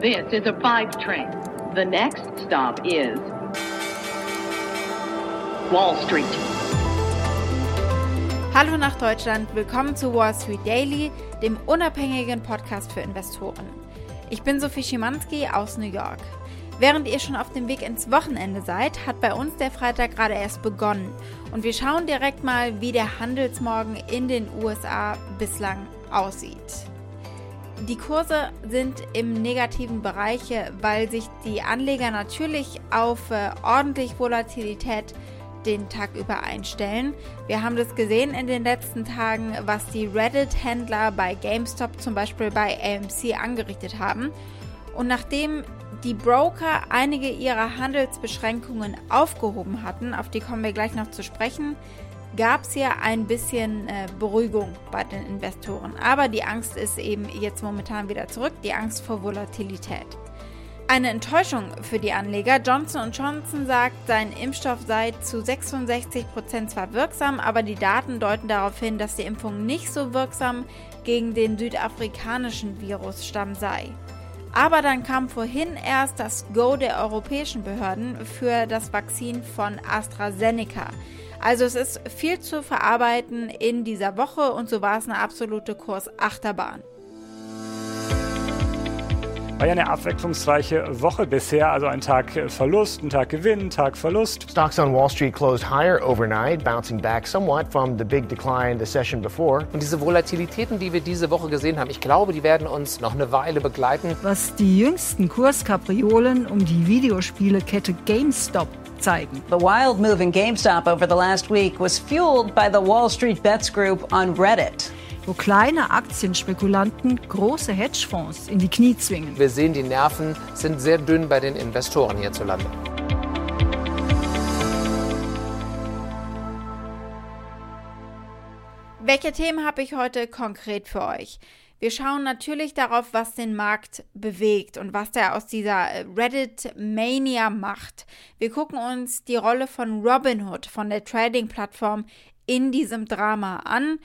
This is a five train. The next stop is Wall Street. Hallo nach Deutschland, willkommen zu Wall Street Daily, dem unabhängigen Podcast für Investoren. Ich bin Sophie Schimanski aus New York. Während ihr schon auf dem Weg ins Wochenende seid, hat bei uns der Freitag gerade erst begonnen. Und wir schauen direkt mal, wie der Handelsmorgen in den USA bislang aussieht. Die Kurse sind im negativen Bereich, weil sich die Anleger natürlich auf äh, ordentlich Volatilität den Tag über einstellen. Wir haben das gesehen in den letzten Tagen, was die Reddit-Händler bei GameStop zum Beispiel bei AMC angerichtet haben. Und nachdem die Broker einige ihrer Handelsbeschränkungen aufgehoben hatten, auf die kommen wir gleich noch zu sprechen, gab es hier ein bisschen äh, Beruhigung bei den Investoren. Aber die Angst ist eben jetzt momentan wieder zurück, die Angst vor Volatilität. Eine Enttäuschung für die Anleger. Johnson Johnson sagt, sein Impfstoff sei zu 66 Prozent zwar wirksam, aber die Daten deuten darauf hin, dass die Impfung nicht so wirksam gegen den südafrikanischen Virusstamm sei. Aber dann kam vorhin erst das Go der europäischen Behörden für das Vakzin von AstraZeneca. Also es ist viel zu verarbeiten in dieser Woche und so war es eine absolute Kursachterbahn. War ja eine abwechslungsreiche Woche bisher, also ein Tag Verlust, ein Tag Gewinn, ein Tag Verlust. Stocks on Wall Street closed higher overnight, bouncing back somewhat from the big decline the session before. Und diese Volatilitäten, die wir diese Woche gesehen haben, ich glaube, die werden uns noch eine Weile begleiten. Was die jüngsten Kurskapriolen um die Videospielekette GameStop zeigen. The wild move in GameStop over the last week was fueled by the Wall Street Bets Group on Reddit wo kleine Aktienspekulanten große Hedgefonds in die Knie zwingen. Wir sehen, die Nerven sind sehr dünn bei den Investoren hierzulande. Welche Themen habe ich heute konkret für euch? Wir schauen natürlich darauf, was den Markt bewegt und was der aus dieser Reddit-Mania macht. Wir gucken uns die Rolle von Robinhood, von der Trading-Plattform, in diesem Drama an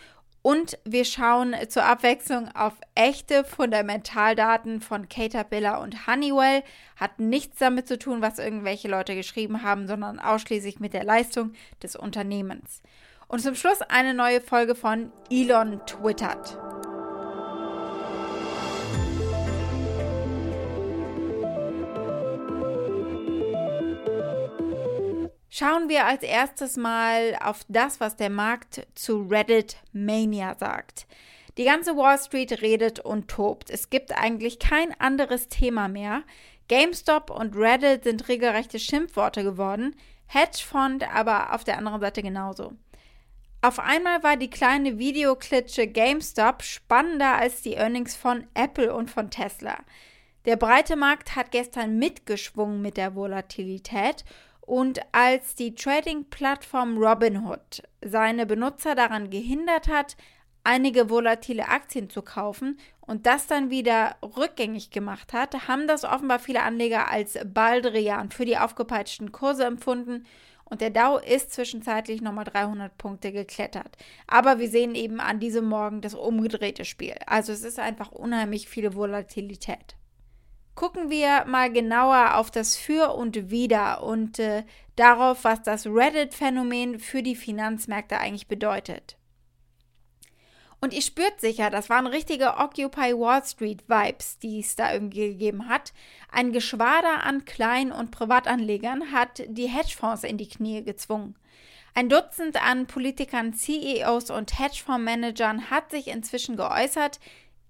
und wir schauen zur Abwechslung auf echte Fundamentaldaten von Caterpillar und Honeywell. Hat nichts damit zu tun, was irgendwelche Leute geschrieben haben, sondern ausschließlich mit der Leistung des Unternehmens. Und zum Schluss eine neue Folge von Elon twittert. Schauen wir als erstes mal auf das, was der Markt zu Reddit Mania sagt. Die ganze Wall Street redet und tobt. Es gibt eigentlich kein anderes Thema mehr. GameStop und Reddit sind regelrechte Schimpfworte geworden. Hedgefonds aber auf der anderen Seite genauso. Auf einmal war die kleine Videoklitsche GameStop spannender als die Earnings von Apple und von Tesla. Der breite Markt hat gestern mitgeschwungen mit der Volatilität und als die Trading-Plattform Robinhood seine Benutzer daran gehindert hat, einige volatile Aktien zu kaufen und das dann wieder rückgängig gemacht hat, haben das offenbar viele Anleger als Baldrian für die aufgepeitschten Kurse empfunden und der Dow ist zwischenzeitlich nochmal 300 Punkte geklettert. Aber wir sehen eben an diesem Morgen das umgedrehte Spiel. Also es ist einfach unheimlich viele Volatilität gucken wir mal genauer auf das Für und Wider und äh, darauf, was das Reddit-Phänomen für die Finanzmärkte eigentlich bedeutet. Und ihr spürt sicher, das waren richtige Occupy Wall Street Vibes, die es da irgendwie gegeben hat. Ein Geschwader an Klein- und Privatanlegern hat die Hedgefonds in die Knie gezwungen. Ein Dutzend an Politikern, CEOs und Hedgefondsmanagern hat sich inzwischen geäußert,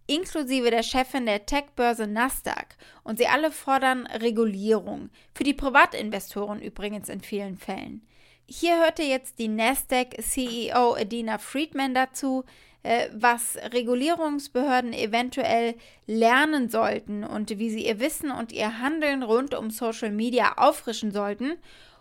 inklusive der Chefin der Tech-Börse Nasdaq. Und sie alle fordern Regulierung. Für die Privatinvestoren übrigens in vielen Fällen. Hier hörte jetzt die Nasdaq-CEO Adina Friedman dazu, äh, was Regulierungsbehörden eventuell lernen sollten und wie sie ihr Wissen und ihr Handeln rund um Social Media auffrischen sollten,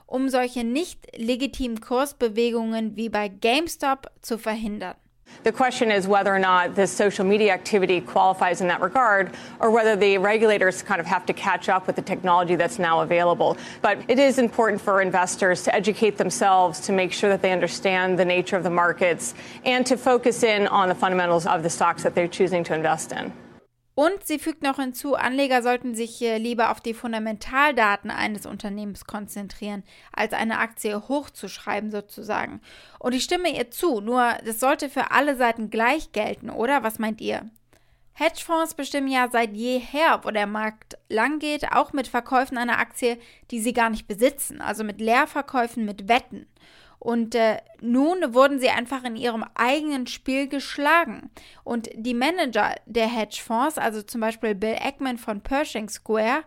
um solche nicht legitimen Kursbewegungen wie bei GameStop zu verhindern. The question is whether or not this social media activity qualifies in that regard, or whether the regulators kind of have to catch up with the technology that's now available. But it is important for investors to educate themselves to make sure that they understand the nature of the markets and to focus in on the fundamentals of the stocks that they're choosing to invest in. Und sie fügt noch hinzu, Anleger sollten sich lieber auf die Fundamentaldaten eines Unternehmens konzentrieren, als eine Aktie hochzuschreiben sozusagen. Und ich stimme ihr zu, nur das sollte für alle Seiten gleich gelten, oder? Was meint ihr? Hedgefonds bestimmen ja seit jeher, wo der Markt lang geht, auch mit Verkäufen einer Aktie, die sie gar nicht besitzen, also mit Leerverkäufen, mit Wetten. Und äh, nun wurden sie einfach in ihrem eigenen Spiel geschlagen. Und die Manager der Hedgefonds, also zum Beispiel Bill Ackman von Pershing Square,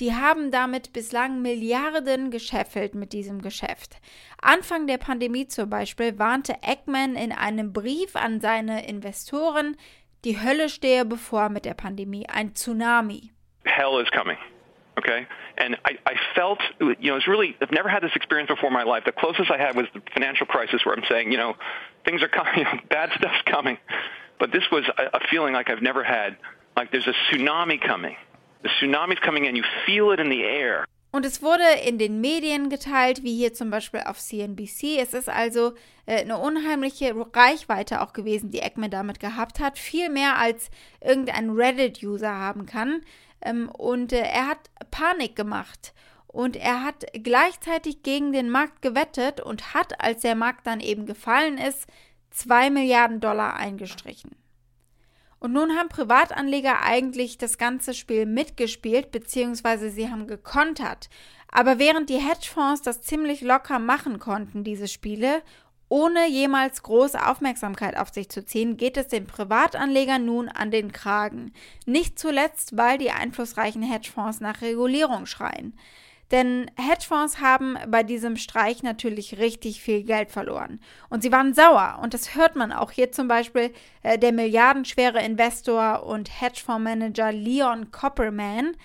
die haben damit bislang Milliarden gescheffelt mit diesem Geschäft. Anfang der Pandemie zum Beispiel warnte Eggman in einem Brief an seine Investoren, die Hölle stehe bevor mit der Pandemie, ein Tsunami. Hell is coming. Okay? And I, I felt, you know, it's really, I've never had this experience before in my life. The closest I had was the financial crisis where I'm saying, you know, things are coming, you know, bad stuff's coming. But this was a, a feeling like I've never had. Like there's a tsunami coming. The tsunami's coming in, you feel it in the air. Und es wurde in den Medien geteilt, wie hier zum Beispiel auf CNBC. Es ist also äh, eine unheimliche Reichweite auch gewesen, die Eggman damit gehabt hat. Viel mehr als irgendein Reddit-User haben kann. Ähm, und äh, er hat Panik gemacht. Und er hat gleichzeitig gegen den Markt gewettet und hat, als der Markt dann eben gefallen ist, 2 Milliarden Dollar eingestrichen. Und nun haben Privatanleger eigentlich das ganze Spiel mitgespielt, beziehungsweise sie haben gekontert. Aber während die Hedgefonds das ziemlich locker machen konnten, diese Spiele, ohne jemals große Aufmerksamkeit auf sich zu ziehen, geht es den Privatanlegern nun an den Kragen. Nicht zuletzt, weil die einflussreichen Hedgefonds nach Regulierung schreien. Denn Hedgefonds haben bei diesem Streich natürlich richtig viel Geld verloren. Und sie waren sauer. Und das hört man auch hier zum Beispiel äh, der milliardenschwere Investor und Hedgefondsmanager Leon Copperman.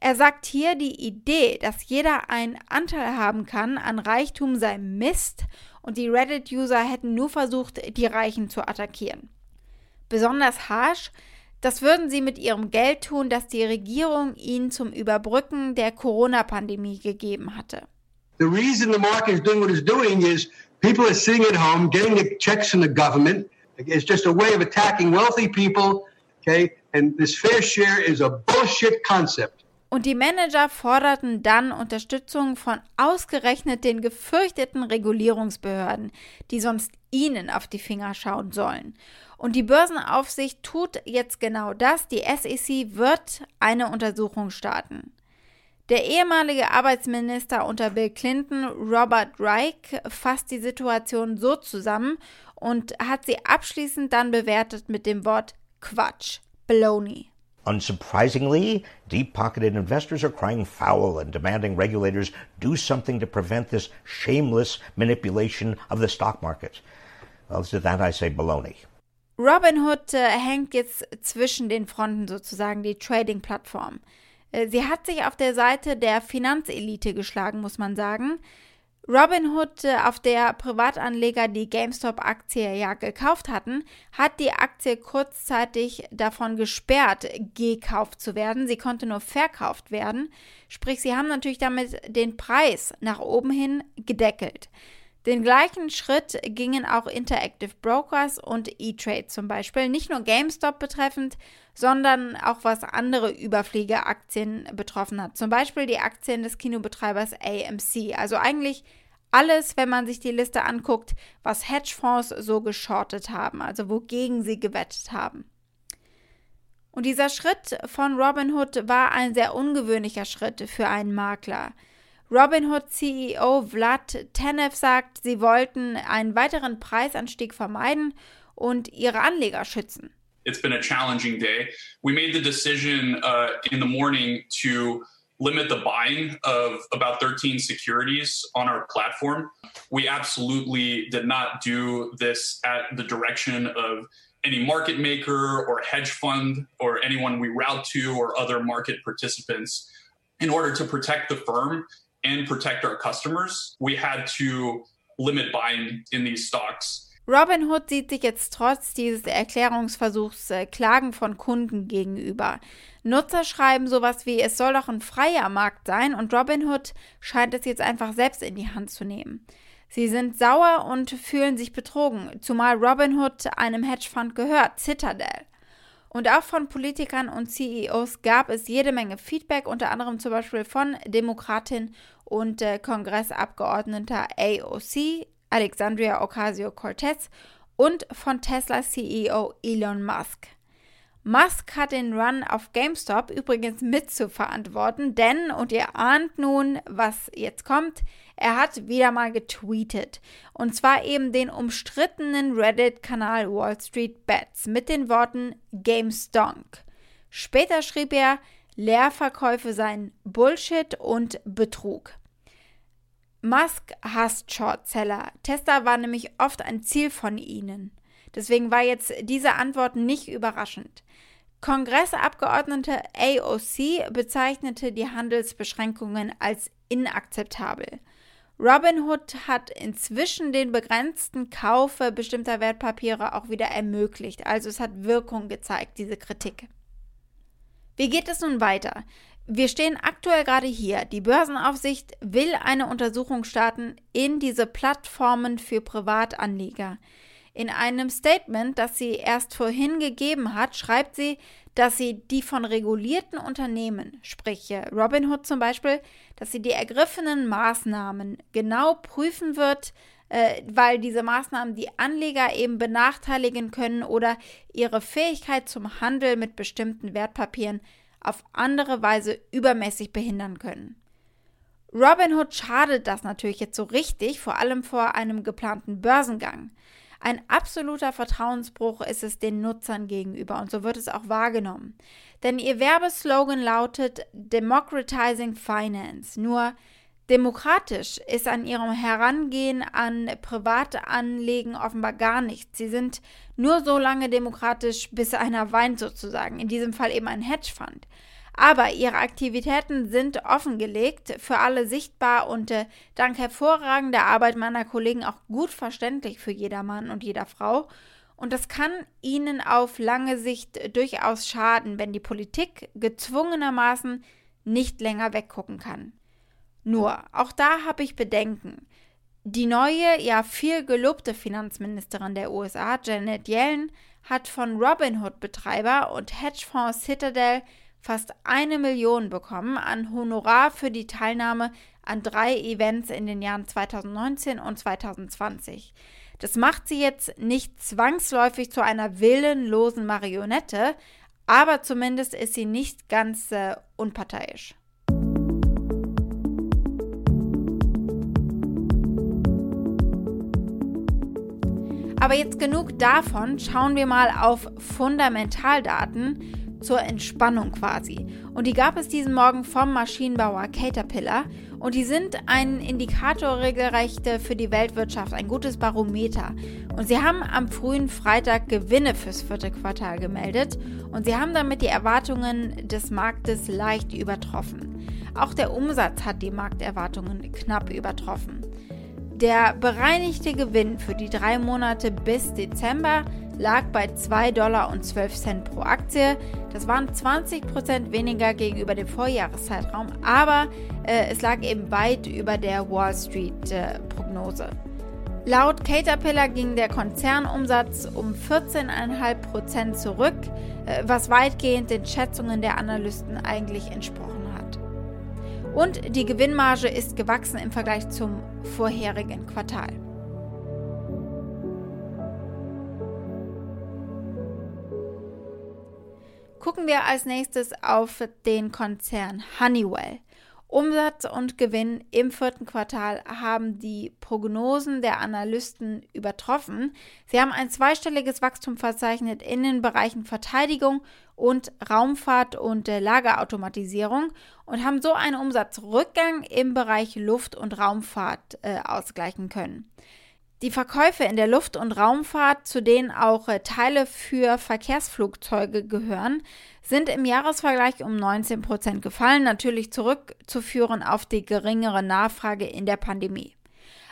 Er sagt hier, die Idee, dass jeder einen Anteil haben kann an Reichtum sei Mist und die Reddit-User hätten nur versucht, die Reichen zu attackieren. Besonders harsh das würden sie mit ihrem Geld tun, das die Regierung ihnen zum Überbrücken der Corona-Pandemie gegeben hatte. The reason the market is doing what it's doing is people are sitting at home getting the checks from the government. It's just a way of attacking wealthy people, okay? And this fair share is a bullshit concept. Und die Manager forderten dann Unterstützung von ausgerechnet den gefürchteten Regulierungsbehörden, die sonst ihnen auf die Finger schauen sollen. Und die Börsenaufsicht tut jetzt genau das. Die SEC wird eine Untersuchung starten. Der ehemalige Arbeitsminister unter Bill Clinton, Robert Reich, fasst die Situation so zusammen und hat sie abschließend dann bewertet mit dem Wort Quatsch, Baloney. Unsurprisingly, deep pocketed investors are crying foul and demanding regulators do something to prevent this shameless manipulation of the stock market. Well, to that I say baloney. Robinhood äh, hängt jetzt zwischen den Fronten sozusagen, die Trading-Plattform. Äh, sie hat sich auf der Seite der Finanzelite geschlagen, muss man sagen. Robinhood, äh, auf der Privatanleger die GameStop-Aktie ja gekauft hatten, hat die Aktie kurzzeitig davon gesperrt, gekauft zu werden. Sie konnte nur verkauft werden. Sprich, sie haben natürlich damit den Preis nach oben hin gedeckelt. Den gleichen Schritt gingen auch Interactive Brokers und E-Trade zum Beispiel, nicht nur GameStop betreffend, sondern auch was andere Überfliegeaktien betroffen hat. Zum Beispiel die Aktien des Kinobetreibers AMC. Also eigentlich alles, wenn man sich die Liste anguckt, was Hedgefonds so geschortet haben, also wogegen sie gewettet haben. Und dieser Schritt von Robinhood war ein sehr ungewöhnlicher Schritt für einen Makler. Robinhood CEO Vlad Tenev sagt, sie wollten einen weiteren Preisanstieg vermeiden und ihre Anleger schützen. It's been a challenging day. We made the decision uh, in the morning to limit the buying of about 13 securities on our platform. We absolutely did not do this at the direction of any market maker or hedge fund or anyone we route to or other market participants. In order to protect the firm and protect our customers, we had to limit buying in these stocks. Robinhood sieht sich jetzt trotz dieses Erklärungsversuchs äh, Klagen von Kunden gegenüber. Nutzer schreiben sowas wie, es soll doch ein freier Markt sein und Robinhood scheint es jetzt einfach selbst in die Hand zu nehmen. Sie sind sauer und fühlen sich betrogen, zumal Robinhood einem Hedgefonds gehört, Citadel. Und auch von Politikern und CEOs gab es jede Menge Feedback, unter anderem zum Beispiel von Demokratin und äh, Kongressabgeordneter AOC, Alexandria Ocasio-Cortez, und von Tesla CEO Elon Musk. Musk hat den Run auf GameStop übrigens mit zu verantworten, denn, und ihr ahnt nun, was jetzt kommt, er hat wieder mal getweetet. Und zwar eben den umstrittenen Reddit-Kanal Wall Street Bets mit den Worten GameStonk. Später schrieb er, Leerverkäufe seien Bullshit und Betrug. Musk hasst Shortseller. Tesla war nämlich oft ein Ziel von ihnen. Deswegen war jetzt diese Antwort nicht überraschend. Kongressabgeordnete AOC bezeichnete die Handelsbeschränkungen als inakzeptabel. Robinhood hat inzwischen den begrenzten Kauf bestimmter Wertpapiere auch wieder ermöglicht. Also es hat Wirkung gezeigt, diese Kritik. Wie geht es nun weiter? Wir stehen aktuell gerade hier. Die Börsenaufsicht will eine Untersuchung starten in diese Plattformen für Privatanleger. In einem Statement, das sie erst vorhin gegeben hat, schreibt sie, dass sie die von regulierten Unternehmen, sprich Robinhood zum Beispiel, dass sie die ergriffenen Maßnahmen genau prüfen wird, äh, weil diese Maßnahmen die Anleger eben benachteiligen können oder ihre Fähigkeit zum Handel mit bestimmten Wertpapieren auf andere Weise übermäßig behindern können. Robinhood schadet das natürlich jetzt so richtig, vor allem vor einem geplanten Börsengang. Ein absoluter Vertrauensbruch ist es den Nutzern gegenüber und so wird es auch wahrgenommen. Denn ihr Werbeslogan lautet Democratizing Finance. Nur demokratisch ist an ihrem Herangehen an private Anlegen offenbar gar nichts. Sie sind nur so lange demokratisch, bis einer weint sozusagen. In diesem Fall eben ein Hedgefonds. Aber ihre Aktivitäten sind offengelegt, für alle sichtbar und äh, dank hervorragender Arbeit meiner Kollegen auch gut verständlich für jeder Mann und jeder Frau. Und das kann ihnen auf lange Sicht durchaus schaden, wenn die Politik gezwungenermaßen nicht länger weggucken kann. Nur, auch da habe ich Bedenken. Die neue, ja viel gelobte Finanzministerin der USA, Janet Yellen, hat von Robinhood-Betreiber und Hedgefonds Citadel fast eine Million bekommen an Honorar für die Teilnahme an drei Events in den Jahren 2019 und 2020. Das macht sie jetzt nicht zwangsläufig zu einer willenlosen Marionette, aber zumindest ist sie nicht ganz äh, unparteiisch. Aber jetzt genug davon, schauen wir mal auf Fundamentaldaten zur Entspannung quasi. Und die gab es diesen Morgen vom Maschinenbauer Caterpillar. Und die sind ein Indikator regelrecht für die Weltwirtschaft, ein gutes Barometer. Und sie haben am frühen Freitag Gewinne fürs vierte Quartal gemeldet. Und sie haben damit die Erwartungen des Marktes leicht übertroffen. Auch der Umsatz hat die Markterwartungen knapp übertroffen. Der bereinigte Gewinn für die drei Monate bis Dezember lag bei 2 Dollar und 12 Cent pro Aktie. Das waren 20 Prozent weniger gegenüber dem Vorjahreszeitraum, aber äh, es lag eben weit über der Wall Street äh. Laut Caterpillar ging der Konzernumsatz um 14,5 Prozent zurück, äh, was weitgehend den Schätzungen der Analysten eigentlich entsprochen hat. Und die Gewinnmarge ist gewachsen im Vergleich zum vorherigen Quartal. Gucken wir als nächstes auf den Konzern Honeywell. Umsatz und Gewinn im vierten Quartal haben die Prognosen der Analysten übertroffen. Sie haben ein zweistelliges Wachstum verzeichnet in den Bereichen Verteidigung und Raumfahrt und Lagerautomatisierung und haben so einen Umsatzrückgang im Bereich Luft- und Raumfahrt äh, ausgleichen können. Die Verkäufe in der Luft- und Raumfahrt, zu denen auch äh, Teile für Verkehrsflugzeuge gehören, sind im Jahresvergleich um 19 Prozent gefallen, natürlich zurückzuführen auf die geringere Nachfrage in der Pandemie.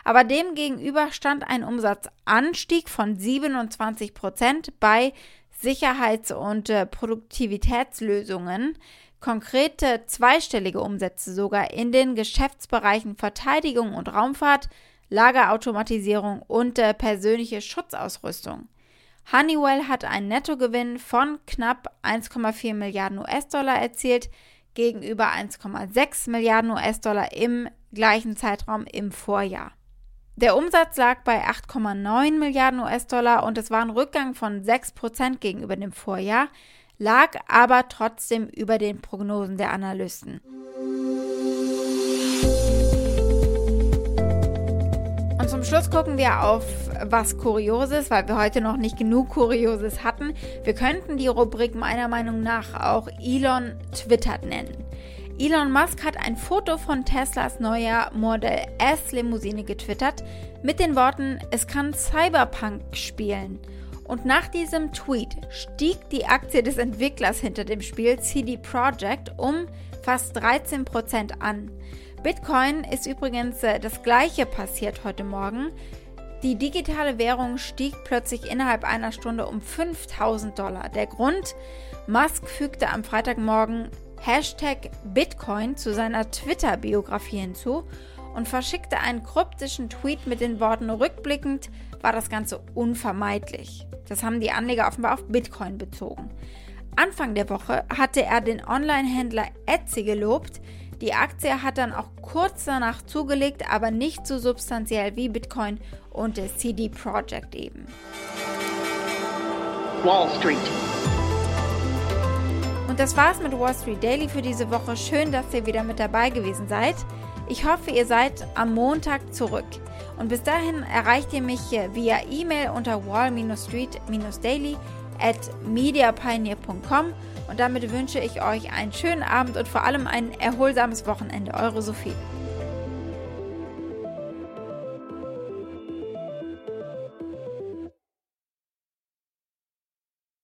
Aber demgegenüber stand ein Umsatzanstieg von 27 Prozent bei Sicherheits- und äh, Produktivitätslösungen, konkrete zweistellige Umsätze sogar in den Geschäftsbereichen Verteidigung und Raumfahrt, Lagerautomatisierung und äh, persönliche Schutzausrüstung. Honeywell hat einen Nettogewinn von knapp 1,4 Milliarden US-Dollar erzielt, gegenüber 1,6 Milliarden US-Dollar im gleichen Zeitraum im Vorjahr. Der Umsatz lag bei 8,9 Milliarden US-Dollar und es war ein Rückgang von 6 Prozent gegenüber dem Vorjahr, lag aber trotzdem über den Prognosen der Analysten. Und zum Schluss gucken wir auf was Kurioses, weil wir heute noch nicht genug Kurioses hatten. Wir könnten die Rubrik meiner Meinung nach auch Elon twittert nennen. Elon Musk hat ein Foto von Teslas neuer Model S Limousine getwittert mit den Worten, es kann Cyberpunk spielen. Und nach diesem Tweet stieg die Aktie des Entwicklers hinter dem Spiel CD Projekt um fast 13% an. Bitcoin ist übrigens äh, das gleiche passiert heute Morgen. Die digitale Währung stieg plötzlich innerhalb einer Stunde um 5000 Dollar. Der Grund, Musk fügte am Freitagmorgen Hashtag Bitcoin zu seiner Twitter-Biografie hinzu und verschickte einen kryptischen Tweet mit den Worten rückblickend war das Ganze unvermeidlich. Das haben die Anleger offenbar auf Bitcoin bezogen. Anfang der Woche hatte er den Online-Händler Etsy gelobt. Die Aktie hat dann auch kurz danach zugelegt, aber nicht so substanziell wie Bitcoin und der CD Projekt eben. Wall Street. Und das war's mit Wall Street Daily für diese Woche. Schön, dass ihr wieder mit dabei gewesen seid. Ich hoffe, ihr seid am Montag zurück. Und bis dahin erreicht ihr mich via E-Mail unter wall-street-daily at mediapioneer.com und damit wünsche ich euch einen schönen Abend und vor allem ein erholsames Wochenende. Eure Sophie.